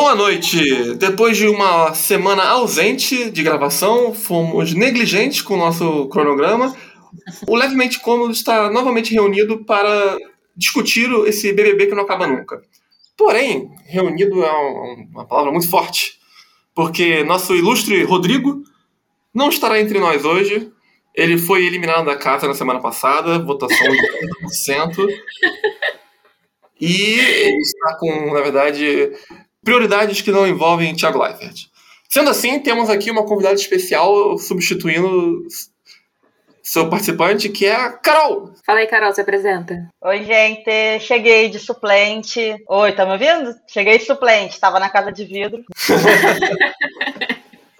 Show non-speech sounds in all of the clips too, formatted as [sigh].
Boa noite! Depois de uma semana ausente de gravação, fomos negligentes com o nosso cronograma. O Levemente Cômodo está novamente reunido para discutir esse BBB que não acaba nunca. Porém, reunido é uma palavra muito forte, porque nosso ilustre Rodrigo não estará entre nós hoje. Ele foi eliminado da casa na semana passada, votação de 100%. E ele está com, na verdade, prioridades que não envolvem Thiago Leifert. Sendo assim, temos aqui uma convidada especial substituindo seu participante, que é a Carol. Fala aí, Carol, se apresenta. Oi, gente. Cheguei de suplente. Oi, tá me ouvindo? Cheguei de suplente, estava na casa de vidro. [laughs]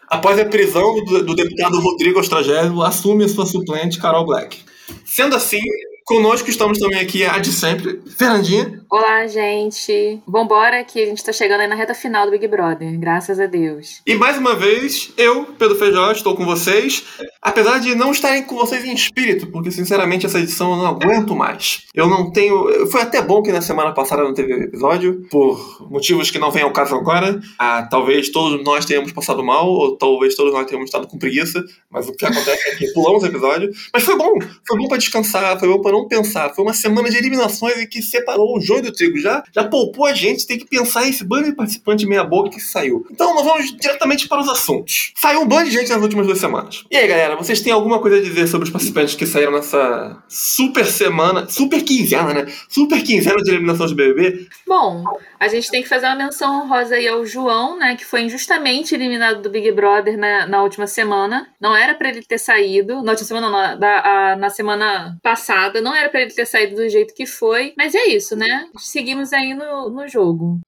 Após a prisão do, do deputado Rodrigo Ostragésimo, assume sua suplente, Carol Black. Sendo assim, Conosco estamos também aqui, a de sempre, Fernandinha. Olá, gente. Vambora que a gente tá chegando aí na reta final do Big Brother, graças a Deus. E mais uma vez, eu, Pedro Feijó, estou com vocês. Apesar de não estarem com vocês em espírito, porque sinceramente essa edição eu não aguento mais. Eu não tenho. Foi até bom que na semana passada não teve episódio, por motivos que não vem ao caso agora. Ah, talvez todos nós tenhamos passado mal, ou talvez todos nós tenhamos estado com preguiça, mas o que acontece é que pulamos o episódio. Mas foi bom, foi bom para descansar, foi bom para não pensar. Foi uma semana de eliminações em que separou o joio do trigo. Já, já poupou a gente, tem que pensar esse bando de participante meia-boca que saiu. Então nós vamos diretamente para os assuntos. Saiu um bando de gente nas últimas duas semanas. E aí, galera, vocês têm alguma coisa a dizer sobre os participantes que saíram nessa super semana, super quinzena, né? Super quinzena de eliminação de BBB? Bom, a gente tem que fazer uma menção honrosa aí ao João, né? Que foi injustamente eliminado do Big Brother na, na última semana. Não era para ele ter saído. Na última semana, não, na, na semana passada. Não era para ele ter saído do jeito que foi. Mas é isso, né? Seguimos aí no, no jogo.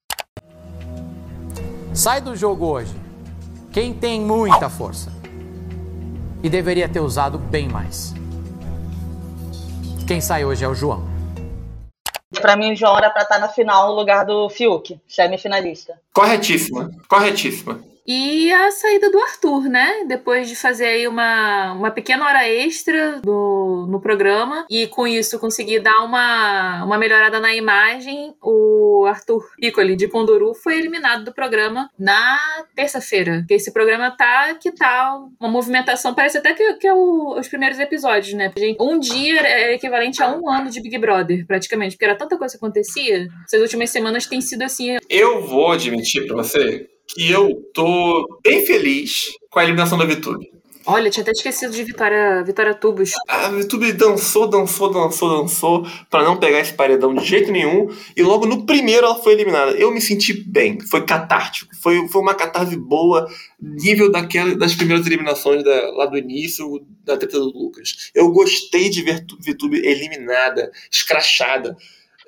Sai do jogo hoje. Quem tem muita força. E deveria ter usado bem mais. Quem sai hoje é o João. Pra mim, o João era pra estar na final no lugar do Fiuk, semifinalista. Corretíssima, corretíssima. E a saída do Arthur, né? Depois de fazer aí uma, uma pequena hora extra do, no programa e com isso conseguir dar uma, uma melhorada na imagem, o Arthur Piccoli de Conduru foi eliminado do programa na terça-feira. Esse programa tá que tá uma movimentação, parece até que, que é o, os primeiros episódios, né? Um dia é equivalente a um ano de Big Brother, praticamente, porque era tanta coisa que acontecia. Essas últimas semanas tem sido assim. Eu vou admitir pra você que eu tô bem feliz com a eliminação da VTube. Olha, tinha até esquecido de Vitória, Vitória Tubos. A VTube dançou, dançou, dançou, dançou para não pegar esse paredão de jeito nenhum. E logo no primeiro ela foi eliminada. Eu me senti bem, foi catártico. Foi, foi uma catarse boa, nível daquela, das primeiras eliminações da, lá do início, da treta do Lucas. Eu gostei de ver VTube eliminada, escrachada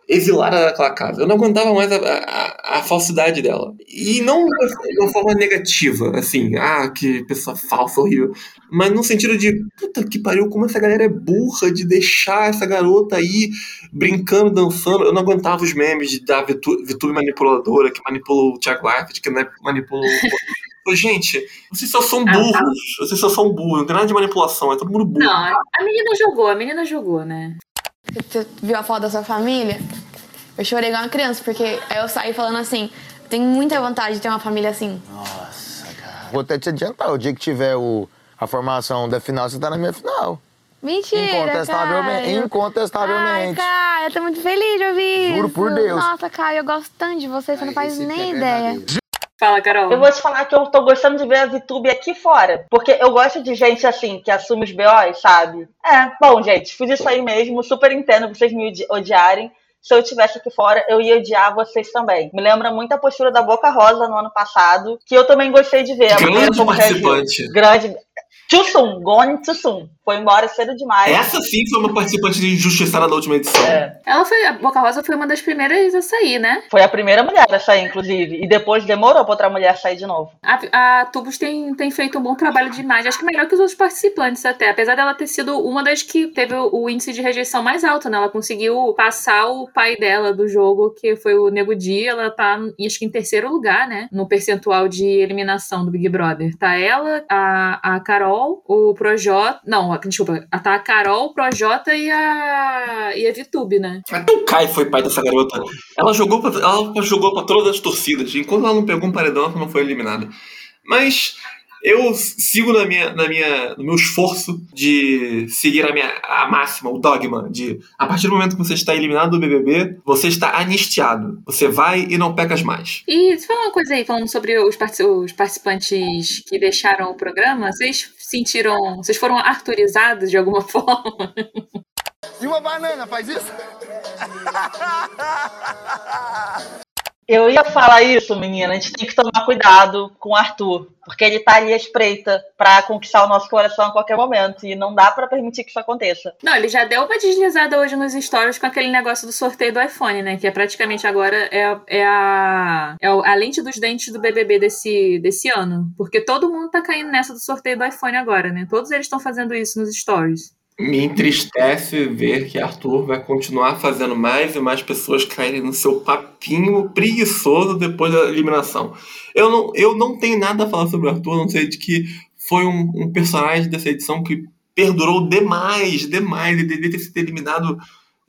exilada daquela casa. Eu não aguentava mais a, a, a, falsidade dela. E não de uma forma negativa, assim, ah, que pessoa falsa, horrível. Mas no sentido de, puta que pariu, como essa galera é burra de deixar essa garota aí brincando, dançando. Eu não aguentava os memes de da Vitube manipuladora, que manipula o Thiago Leifert, que manipula o. [laughs] Gente, vocês só são burros. Vocês só são burros. Não tem nada de manipulação, é todo mundo burro. Não, a menina jogou, a menina jogou, né? Você viu a foto da sua família? Eu chorei igual uma criança, porque aí eu saí falando assim: tenho muita vontade de ter uma família assim. Nossa, cara. Vou até te adiantar: o dia que tiver o, a formação da final, você tá na minha final. Mentira, Incontestavelmente. Caio. Incontestavelmente. Ai, eu tô muito feliz de ouvir Juro isso. por Deus. Nossa, Caio, eu gosto tanto de você, você não faz nem ideia. Fala, Carol. Eu vou te falar que eu tô gostando de ver a VTube aqui fora. Porque eu gosto de gente assim, que assume os BOs, sabe? É, bom, gente, fiz isso aí mesmo. Super entendo vocês me odi- odiarem. Se eu estivesse aqui fora, eu ia odiar vocês também. Me lembra muito a postura da Boca Rosa no ano passado, que eu também gostei de ver. A maneira Grande reagiu. participante. Grande. Too soon, gone too soon. Foi embora cedo demais. Essa sim foi uma participante injustiçada da última edição. É. Ela foi, a Boca Rosa foi uma das primeiras a sair, né? Foi a primeira mulher a sair, inclusive. E depois demorou pra outra mulher sair de novo. A, a Tubos tem, tem feito um bom trabalho de imagem, acho que melhor que os outros participantes até. Apesar dela ter sido uma das que teve o, o índice de rejeição mais alto, né? Ela conseguiu passar o pai dela do jogo, que foi o Nego Di. Ela tá, acho que em terceiro lugar, né? No percentual de eliminação do Big Brother. Tá ela, a, a Carol o Projota. Não, desculpa. Tá a Carol, o Projota e a. e a Vitube, né? Até o Kai foi pai dessa garota. Ela jogou pra, ela jogou pra todas as torcidas. Enquanto ela não pegou um paredão, ela não foi eliminada. Mas eu sigo na minha, na minha, no meu esforço de seguir a minha a máxima, o dogma de a partir do momento que você está eliminado do BBB, você está anistiado. Você vai e não pecas mais. E fala uma coisa aí, falando sobre os, os participantes que deixaram o programa, vocês sentiram, vocês foram arturizados de alguma [laughs] forma? E uma banana, faz isso? [laughs] Eu ia falar isso, menina. A gente tem que tomar cuidado com o Arthur, porque ele tá ali à espreita pra conquistar o nosso coração a qualquer momento. E não dá pra permitir que isso aconteça. Não, ele já deu uma deslizada hoje nos stories com aquele negócio do sorteio do iPhone, né? Que é praticamente agora é, é, a, é a lente dos dentes do BBB desse, desse ano. Porque todo mundo tá caindo nessa do sorteio do iPhone agora, né? Todos eles estão fazendo isso nos stories. Me entristece ver que Arthur vai continuar fazendo mais e mais pessoas caírem no seu papinho preguiçoso depois da eliminação. Eu não, eu não tenho nada a falar sobre o Arthur, não sei de que foi um, um personagem dessa edição que perdurou demais, demais, e deveria ter sido eliminado.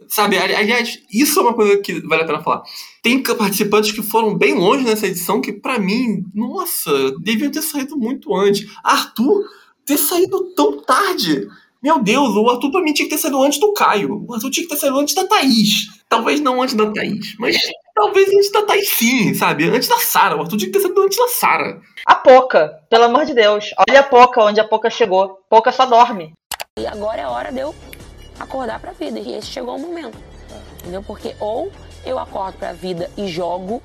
Sabe, aliás, isso é uma coisa que vale a pena falar. Tem participantes que foram bem longe nessa edição que, para mim, nossa, deviam ter saído muito antes. Arthur ter saído tão tarde. Meu Deus, o Arthur pra mim tinha que ter saído antes do Caio. O Arthur tinha que ter saído antes da Thaís. Talvez não antes da Thaís, mas talvez antes da Thaís sim, sabe? Antes da Sara. O Arthur tinha que ter saído antes da Sara. A Poca, pelo amor de Deus. Olha a Poca, onde a Poca chegou. Poca só dorme. E agora é hora de eu acordar pra vida. E esse chegou o momento. Entendeu? Porque ou eu acordo pra vida e jogo.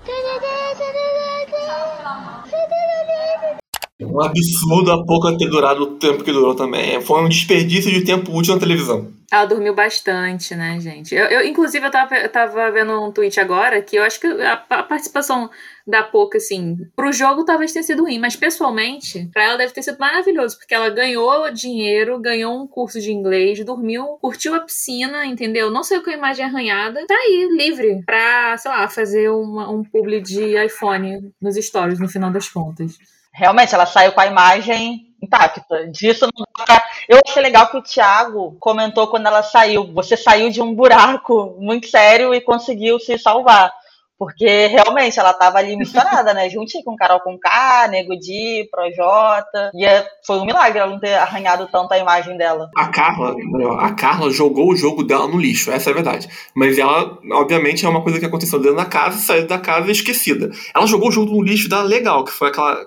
Um absurdo a pouco ter durado o tempo que durou também. Foi um desperdício de tempo útil na televisão. Ela dormiu bastante, né, gente? Eu, eu inclusive, eu tava, eu tava vendo um tweet agora que eu acho que a, a participação da Poca, assim, pro jogo talvez tenha sido ruim, mas pessoalmente, pra ela deve ter sido maravilhoso, porque ela ganhou dinheiro, ganhou um curso de inglês, dormiu, curtiu a piscina, entendeu? Não saiu com a imagem arranhada, tá aí, livre, pra, sei lá, fazer uma, um publi de iPhone nos stories no final das contas realmente ela saiu com a imagem intacta. Disso não dá. Eu achei legal que o Thiago comentou quando ela saiu. Você saiu de um buraco muito sério e conseguiu se salvar. Porque realmente ela tava ali misturada, né? Juntinho com Carol com K, Nego Di, Projota. E é, foi um milagre ela não ter arranhado tanto a imagem dela. A Carla, a Carla jogou o jogo dela no lixo, essa é a verdade. Mas ela, obviamente, é uma coisa que aconteceu dentro da casa e saiu da casa esquecida. Ela jogou o jogo no lixo dela legal, que foi aquela.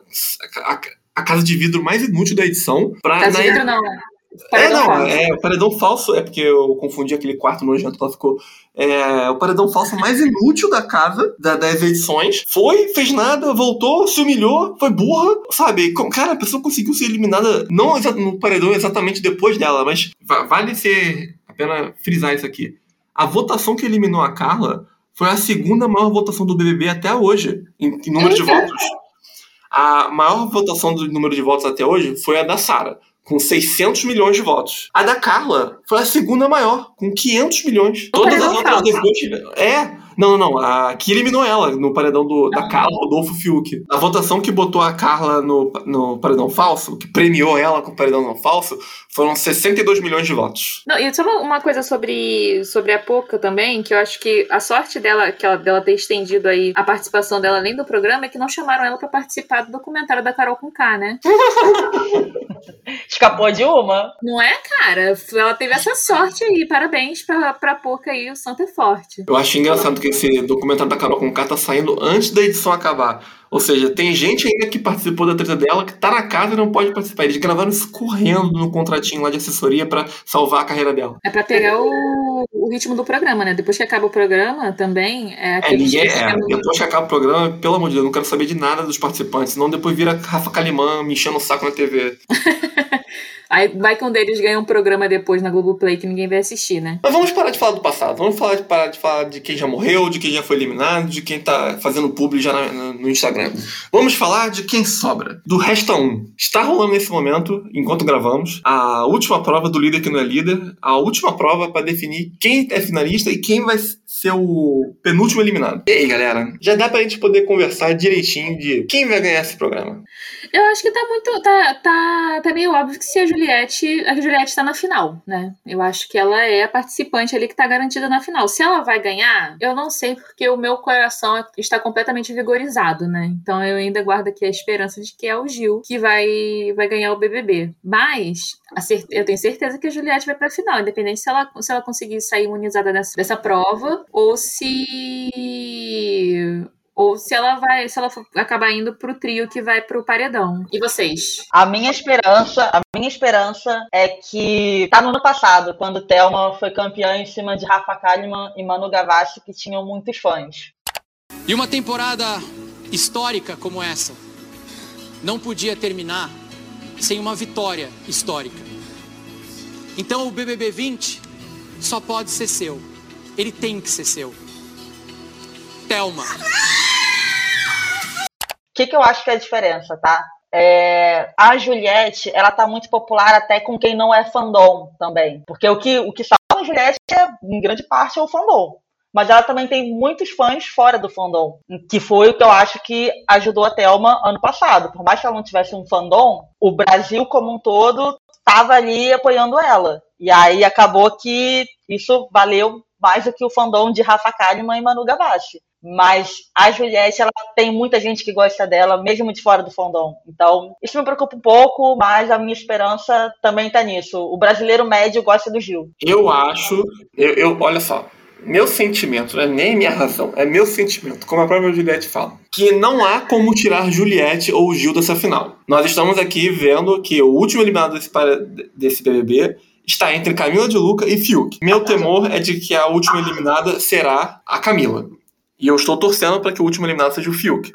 A, a casa de vidro mais inútil da edição. Pra, casa de vidro não, né? É, não, falso. é, o paredão falso é porque eu confundi aquele quarto nojento que ela ficou. É, o paredão falso mais inútil da casa, da, das edições. Foi, fez nada, voltou, se humilhou, foi burra, sabe? Cara, a pessoa conseguiu ser eliminada, não no paredão exatamente depois dela, mas vale ser a pena frisar isso aqui. A votação que eliminou a Carla foi a segunda maior votação do BBB até hoje, em, em número de votos. A maior votação do número de votos até hoje foi a da Sara com 600 milhões de votos. A da Carla foi a segunda maior, com 500 milhões. Todas as outras depois. É, não, não, não. A que eliminou ela no paredão do, da Carla, Rodolfo Fiuk. A votação que botou a Carla no, no paredão falso, que premiou ela com o paredão não falso, foram 62 milhões de votos. Não, e só uma coisa sobre, sobre a Poca também, que eu acho que a sorte dela, que ela, dela ter estendido aí a participação dela além do programa, é que não chamaram ela para participar do documentário da Carol com K, né? [laughs] Escapou de uma? Não é, cara? Ela teve essa sorte aí. Parabéns pra, pra Poca aí, o santo é forte. Eu acho engraçado que esse documentário da Carol Conká tá saindo antes da edição acabar. Ou seja, tem gente ainda que participou da treta dela que tá na casa e não pode participar. Eles gravaram isso correndo no contratinho lá de assessoria para salvar a carreira dela. É pra pegar o, o, ritmo do programa, né? Depois que acaba o programa também. É, é ninguém, é, depois que acaba o programa, pelo amor de Deus, eu não quero saber de nada dos participantes. Senão depois vira Rafa Kalimã me enchendo o saco na TV. [laughs] Aí vai que um deles ganha um programa depois na Globoplay que ninguém vai assistir, né? Mas vamos parar de falar do passado. Vamos falar de, parar de falar de quem já morreu, de quem já foi eliminado, de quem tá fazendo publi já na, no Instagram. Vamos falar de quem sobra. Do Resta 1. Está rolando nesse momento, enquanto gravamos, a última prova do líder que não é líder. A última prova para definir quem é finalista e quem vai ser o penúltimo eliminado. E aí, galera? Já dá pra gente poder conversar direitinho de quem vai ganhar esse programa. Eu acho que tá muito. Tá, tá, tá meio óbvio que se a Juliette. A Juliette tá na final, né? Eu acho que ela é a participante ali que tá garantida na final. Se ela vai ganhar, eu não sei, porque o meu coração está completamente vigorizado, né? Então eu ainda guardo aqui a esperança de que é o Gil que vai, vai ganhar o BBB. Mas eu tenho certeza que a Juliette vai pra final, independente se ela, se ela conseguir sair imunizada dessa, dessa prova ou se ou se ela vai, se ela acabar indo pro trio que vai pro paredão. E vocês? A minha esperança, a minha esperança é que tá no ano passado, quando Thelma foi campeã em cima de Rafa Kalimann e Manu Gavassi, que tinham muitos fãs. E uma temporada histórica como essa não podia terminar sem uma vitória histórica. Então o BBB 20 só pode ser seu. Ele tem que ser seu. Thelma. O que, que eu acho que é a diferença, tá? É, a Juliette, ela tá muito popular até com quem não é fandom também. Porque o que, o que salva a Juliette, é, em grande parte, é o fandom. Mas ela também tem muitos fãs fora do fandom. Que foi o que eu acho que ajudou a Thelma ano passado. Por mais que ela não tivesse um fandom, o Brasil como um todo estava ali apoiando ela. E aí acabou que isso valeu mais do que o fandom de Rafa Kalimann e Manu Gavassi. Mas a Juliette, ela tem muita gente que gosta dela, mesmo de fora do fandom. Então, isso me preocupa um pouco, mas a minha esperança também tá nisso. O brasileiro médio gosta do Gil. Eu acho, eu, eu olha só, meu sentimento, não é nem minha razão, é meu sentimento, como a própria Juliette fala, que não há como tirar Juliette ou Gil dessa final. Nós estamos aqui vendo que o último eliminado desse, desse BBB está entre Camila de Luca e Fiuk. Meu temor é de que a última eliminada será a Camila. E eu estou torcendo para que o último eliminado seja o Fiuk.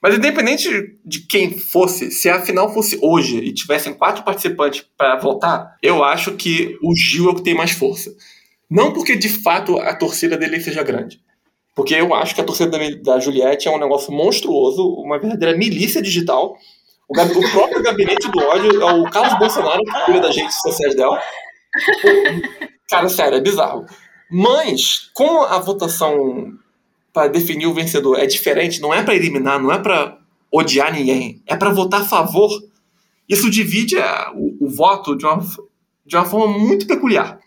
Mas independente de quem fosse, se a final fosse hoje e tivessem quatro participantes para votar, eu acho que o Gil é o que tem mais força. Não porque de fato a torcida dele seja grande. Porque eu acho que a torcida da Juliette é um negócio monstruoso, uma verdadeira milícia digital. O, o próprio gabinete do ódio é o Carlos Bolsonaro que cuida das redes sociais dela. Cara, sério, é bizarro. Mas, como a votação para definir o vencedor é diferente, não é para eliminar, não é para odiar ninguém, é para votar a favor. Isso divide a, o, o, voto de uma, de uma forma muito peculiar.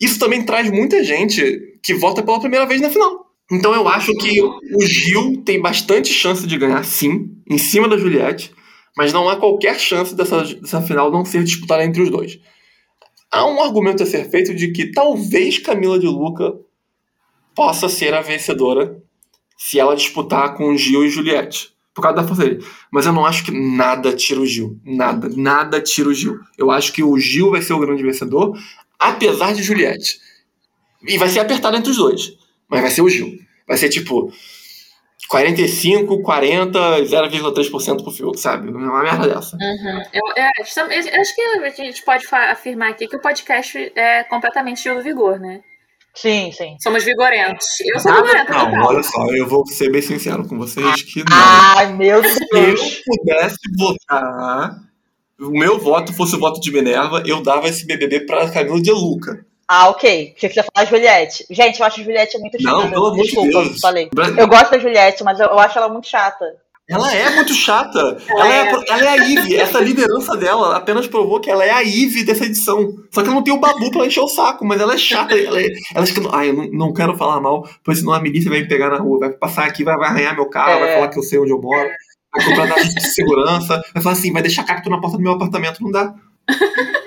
Isso também traz muita gente que vota pela primeira vez na final. Então eu acho que o Gil tem bastante chance de ganhar, sim, em cima da Juliette, mas não há qualquer chance dessa, dessa final não ser disputada entre os dois. Há um argumento a ser feito de que talvez Camila de Luca possa ser a vencedora se ela disputar com Gil e Juliette. Por causa da força dele. Mas eu não acho que nada tira o Gil. Nada, nada tira o Gil. Eu acho que o Gil vai ser o grande vencedor, apesar de Juliette. E vai ser apertado entre os dois. Mas vai ser o Gil. Vai ser tipo 45, 40, 0,3% pro Fiuk, sabe? É uma merda dessa. Uhum. Eu, é, eu, acho que a gente pode afirmar aqui que o podcast é completamente do vigor, né? Sim, sim. Somos vigorentos. Eu sou vigorenta. Não, total. olha só, eu vou ser bem sincero com vocês que não. Ai, meu Deus. Se eu pudesse votar, o meu voto fosse o voto de Minerva, eu dava esse BBB pra Camila de Luca. Ah, ok. Você quiser falar Juliette. Gente, eu acho a Juliette muito chata. Não, pelo amor de Deus. falei. Eu gosto da Juliette, mas eu, eu acho ela muito chata. Ela é muito chata. Ela, ela, é. é. ela é a Ivy. Essa liderança dela apenas provou que ela é a Ivy dessa edição. Só que ela não tem o babu pra encher o saco, mas ela é chata. Ela, é, ela fica. Ai, eu não, não quero falar mal, pois senão a milícia vai me pegar na rua, vai passar aqui, vai, vai arranhar meu carro, é. vai falar que eu sei onde eu moro, vai comprar dados de segurança, vai falar assim, vai deixar cacto na porta do meu apartamento, não dá. [laughs]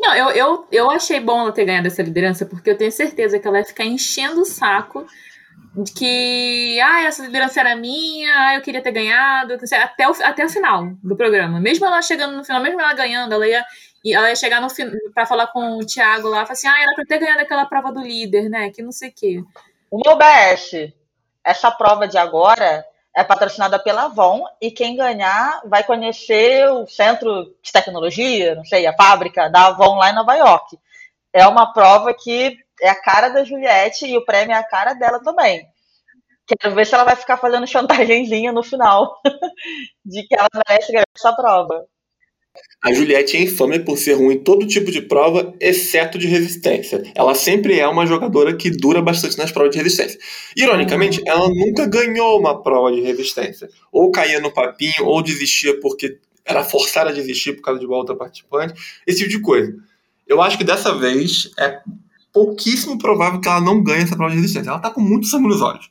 Não, eu, eu, eu achei bom ela ter ganhado essa liderança, porque eu tenho certeza que ela vai ficar enchendo o saco que ah, essa liderança era minha, ah, eu queria ter ganhado, até o, até o final do programa. Mesmo ela chegando no final, mesmo ela ganhando, ela ia, ela ia chegar no para falar com o Thiago lá, falar assim, ah, era pra ter ganhado aquela prova do líder, né? Que não sei o quê. O meu BS, essa prova de agora é patrocinada pela Avon e quem ganhar vai conhecer o centro de tecnologia, não sei, a fábrica da Avon lá em Nova York. É uma prova que é a cara da Juliette e o prêmio é a cara dela também. Quero ver se ela vai ficar fazendo chantagemzinha no final [laughs] de que ela merece ganhar essa prova. A Juliette é infame por ser ruim em todo tipo de prova, exceto de resistência. Ela sempre é uma jogadora que dura bastante nas provas de resistência. Ironicamente, ela nunca ganhou uma prova de resistência. Ou caía no papinho, ou desistia porque era forçada a desistir por causa de uma outra participante, esse tipo de coisa. Eu acho que dessa vez é pouquíssimo provável que ela não ganhe essa prova de resistência. Ela tá com muito sangue nos olhos.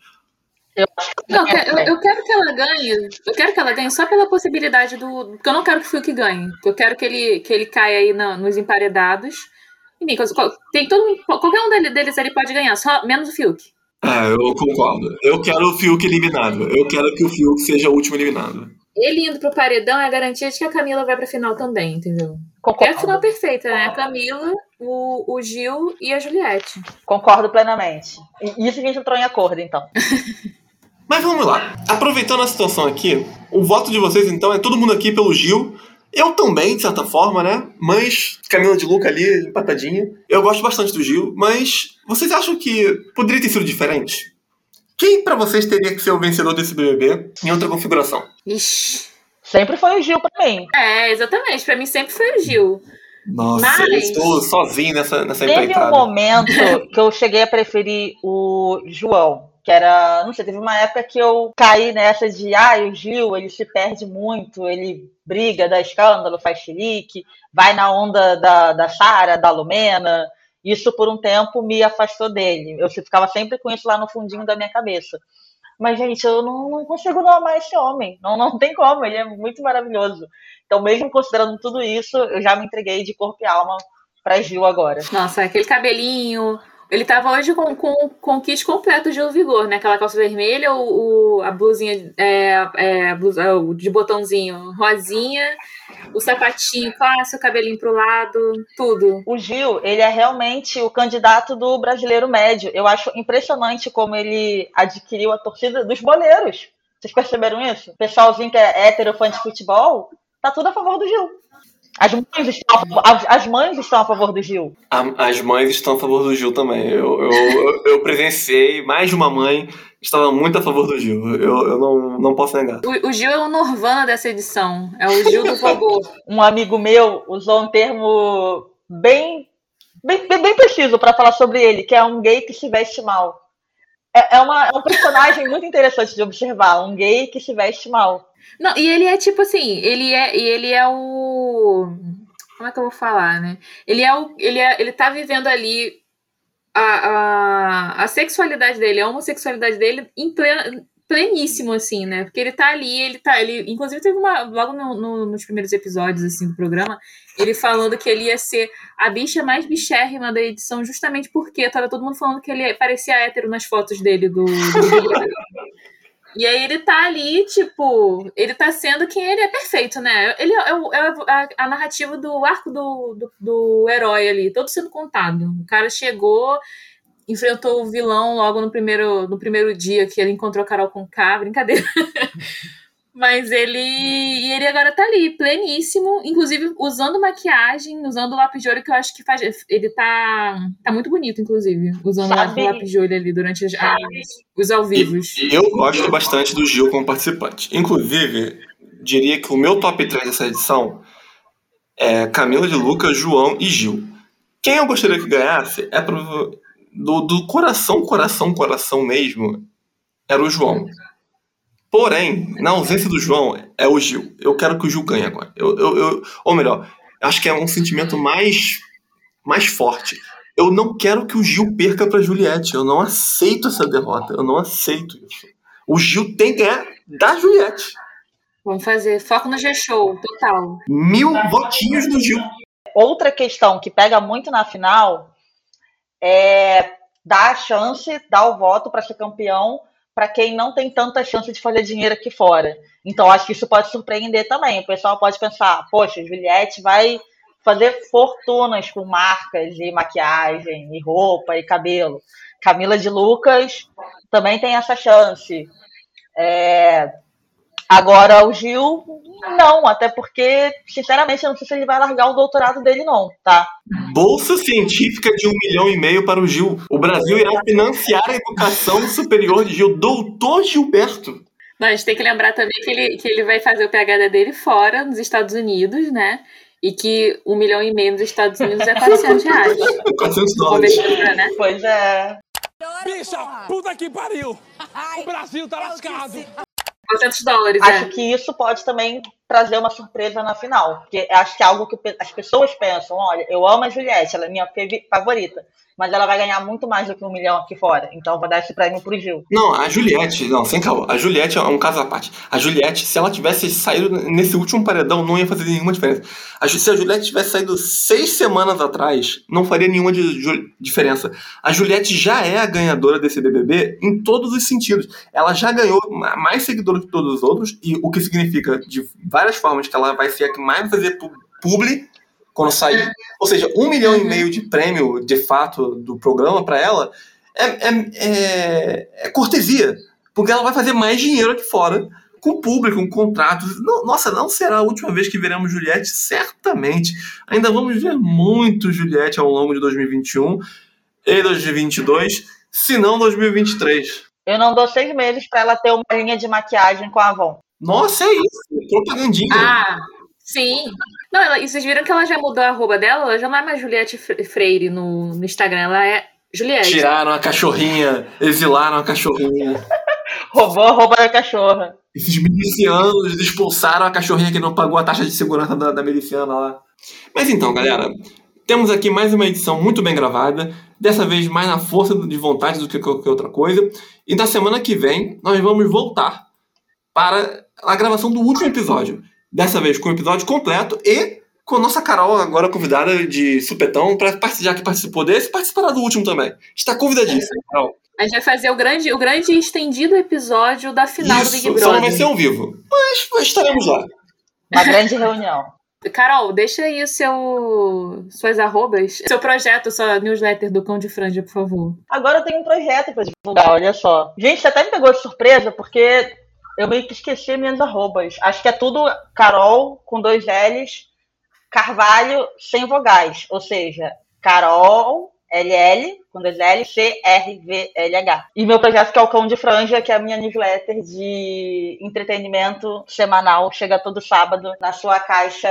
Eu acho que Não, eu, eu quero que ela ganhe. Eu quero que ela ganhe só pela possibilidade do. Porque eu não quero que o Fiuk ganhe. Eu quero que ele, que ele caia aí na- nos emparedados. E, qual- tem todo, mundo- qualquer um dele- deles ele pode ganhar, só menos o Fiuk. É, eu concordo. Eu quero o Fiuk eliminado. Eu quero que o Fiuk seja o último eliminado. Ele indo pro paredão é a garantia de que a Camila vai pra final também, entendeu? É a concordo, final perfeita, né? A Camila, o, o Gil e a Juliette. concordo plenamente. E isso a gente entrou em acordo, então. [laughs] Mas vamos lá. Aproveitando a situação aqui, o voto de vocês, então, é todo mundo aqui pelo Gil. Eu também, de certa forma, né? Mas Camila de Luca ali, empatadinha. Eu gosto bastante do Gil, mas vocês acham que poderia ter sido diferente? Quem pra vocês teria que ser o vencedor desse BBB em outra configuração? Ixi. Sempre foi o Gil pra mim. É, exatamente. Pra mim sempre foi o Gil. Nossa, Mas- estou sozinho nessa, nessa Teve um empreitada. momento que eu cheguei a preferir o João. Que era, não sei, teve uma época que eu caí nessa de, ah, o Gil, ele se perde muito, ele briga, dá escândalo, faz chilique, vai na onda da, da Sara, da Lumena. Isso por um tempo me afastou dele. Eu ficava sempre com isso lá no fundinho da minha cabeça. Mas, gente, eu não, não consigo não amar esse homem. Não, não tem como, ele é muito maravilhoso. Então, mesmo considerando tudo isso, eu já me entreguei de corpo e alma pra Gil agora. Nossa, aquele cabelinho. Ele tava hoje com, com, com o kit completo de vigor, né? Aquela calça vermelha, o, o- a blusinha é, é, blusa, de botãozinho rosinha, o sapatinho clássico, o cabelinho pro lado, tudo. O Gil, ele é realmente o candidato do brasileiro médio. Eu acho impressionante como ele adquiriu a torcida dos boleiros. Vocês perceberam isso? O pessoalzinho que é hétero, fã de futebol, tá tudo a favor do Gil. As mães estão a favor, as, as mães estão a favor do Gil. A- As mães estão a favor do Gil também. Eu, eu, eu, eu presenciei mais de uma mãe que estava muito a favor do Gil. Eu, eu não, não posso negar. O, o Gil é o Norvana dessa edição. É o Gil do favor. [laughs] Um amigo meu usou um termo bem, bem, bem, bem preciso para falar sobre ele, que é um gay que se veste mal. É, é, uma, é um personagem muito interessante de observar, um gay que se veste mal. Não, e ele é tipo assim, ele é, ele é o. Como é que eu vou falar, né? Ele é o. Ele, é, ele tá vivendo ali a, a, a sexualidade dele, a homossexualidade dele em plena, pleníssimo, assim, né? Porque ele tá ali, ele tá. Ele, inclusive, teve uma. Logo no- no- nos primeiros episódios assim, do programa, ele falando que ele ia ser a bicha mais bichérrima da edição, justamente porque tava todo mundo falando que ele parecia hétero nas fotos dele do, do. [laughs] E aí ele tá ali, tipo, ele tá sendo quem ele é perfeito, né? Ele é, o- é a, a narrativa do arco do, do, do herói ali, todo sendo contado. O cara chegou, enfrentou o vilão logo no primeiro, no primeiro dia que ele encontrou Carol com K, brincadeira. [laughs] Mas ele. E ele agora tá ali, pleníssimo, inclusive usando maquiagem, usando lápis de olho, que eu acho que faz. Ele tá. Tá muito bonito, inclusive, usando Sabe- lápis de olho ali durante as, as- os ao vivos. E eu gosto bastante do Gil como participante. Inclusive, diria que o meu top 3 dessa edição é Camila de Luca, João e Gil. Quem eu gostaria que ganhasse é pro- do, do coração, coração, coração mesmo, era o João. Porém, na ausência do João, é o Gil. Eu quero que o Gil ganhe agora. Eu, eu, eu- ou melhor, acho que é um sentimento mais, mais forte. Eu não quero que o Gil perca pra Juliette. Eu não aceito essa derrota. Eu não aceito isso. O Gil tem que ganhar da Juliette. Vamos fazer foco no G-Show, total. Mil votinhos do Gil. Outra questão que pega muito na final é dar a chance, dar o voto para ser campeão para quem não tem tanta chance de fazer dinheiro aqui fora. Então, acho que isso pode surpreender também. O pessoal pode pensar, poxa, Juliette vai fazer fortunas com marcas e maquiagem, e roupa, e cabelo. Camila de Lucas também tem essa chance. É, Agora, o Gil, não, até porque, sinceramente, eu não sei se ele vai largar o doutorado dele, não, tá? Bolsa científica de um milhão e meio para o Gil. O Brasil irá financiar a educação superior de Gil. Doutor Gilberto. Mas a gente tem que lembrar também que ele, que ele vai fazer o PHD dele fora, nos Estados Unidos, né? E que um milhão e meio nos Estados Unidos é 400 reais. [laughs] 400 dólares. Né? Pois é. Bicha, puta que pariu! O Brasil tá lascado! 400 dólares, Acho é. que isso pode também trazer uma surpresa na final. Porque acho que é algo que as pessoas pensam: olha, eu amo a Juliette, ela é minha favorita mas ela vai ganhar muito mais do que um milhão aqui fora. Então vou dar esse prêmio pro Gil. Não, a Juliette, não, sem calma. A Juliette é um caso à parte. A Juliette, se ela tivesse saído nesse último paredão, não ia fazer nenhuma diferença. A, se a Juliette tivesse saído seis semanas atrás, não faria nenhuma de, de, diferença. A Juliette já é a ganhadora desse BBB em todos os sentidos. Ela já ganhou mais seguidores que todos os outros, e o que significa, de formas, que ela vai ser a que mais vai fazer publi quando sair. Ou seja, um milhão e meio de prêmio, de fato, do programa para ela é, é, é, é, cortesia. Porque ela vai fazer mais dinheiro aqui fora, com público, com contratos. Nossa, não será a última vez que veremos Juliette, certamente. Ainda vamos ver muito Juliette ao longo de 2021 e 2022, se não 2023. Eu não dou seis meses para ela ter uma linha de maquiagem com a Avon. Nossa, é isso. Propagandinha. Ah, sim. Não, ela, e vocês viram que ela já mudou a arroba dela? Ela já não é mais Juliette Freire no, no Instagram, ela é Juliette. Tiraram a cachorrinha, exilaram a cachorrinha. [laughs] Roubou a roupa da cachorra. Esses milicianos expulsaram a cachorrinha que não pagou a taxa de segurança da, da miliciana lá. Mas então, galera, temos aqui mais uma edição muito bem gravada, dessa vez mais na força de vontade do que qualquer outra coisa. E na semana que vem nós vamos voltar para a gravação do último episódio. Dessa vez com o episódio completo e com a nossa Carol, agora convidada de supetão, para participar, que participou desse, participará do último também. Está convidadíssima, Carol. A gente vai fazer o grande, o grande estendido episódio da final Isso, do Big Brother. Só não vai ser ao vivo, mas estaremos lá. Uma grande reunião. Carol, deixa aí o seu, suas arrobas, seu projeto, sua newsletter do Cão de Franja, por favor. Agora eu tenho um projeto para divulgar, olha só. Gente, você até me pegou de surpresa, porque eu meio que esqueci minhas arrobas. Acho que é tudo Carol com dois L's, Carvalho sem vogais. Ou seja, Carol, LL, com dois L, C, R, V, L, H. E meu projeto que é o Cão de Franja, que é a minha newsletter de entretenimento semanal, chega todo sábado na sua caixa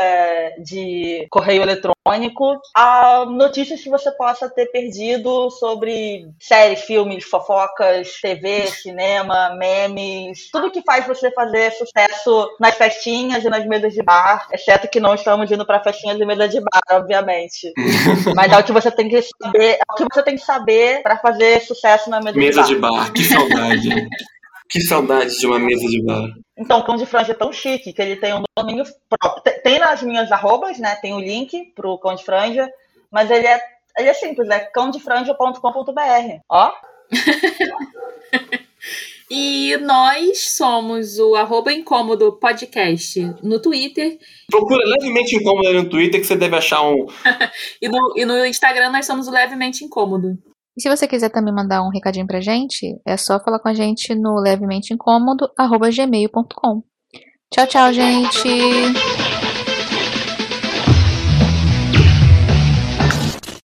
de correio eletrônico. A notícias que você possa ter perdido sobre séries, filmes, fofocas, TV, cinema, memes, tudo que faz você fazer sucesso nas festinhas e nas mesas de bar, exceto que não estamos indo para festinhas e mesas de bar, obviamente. [laughs] Mas é o que você tem que saber, é o que você tem que saber para fazer sucesso na mesa, mesa de bar. de bar. Que saudade. [laughs] que saudade de uma mesa de bar. Então, o Cão de Franja é tão chique que ele tem um domínio próprio. Tem nas minhas arrobas, né? Tem o link pro Cão de Franja, mas ele é, ele é simples, é cãodefranja.com.br. Ó. [laughs] E nós somos o arroba incômodo podcast no Twitter. Procura levemente incômodo no Twitter que você deve achar um. [laughs] e, no, e no Instagram nós somos o levemente incômodo. E se você quiser também mandar um recadinho pra gente, é só falar com a gente no levemente incômodo, arroba gmail.com. Tchau, tchau, gente!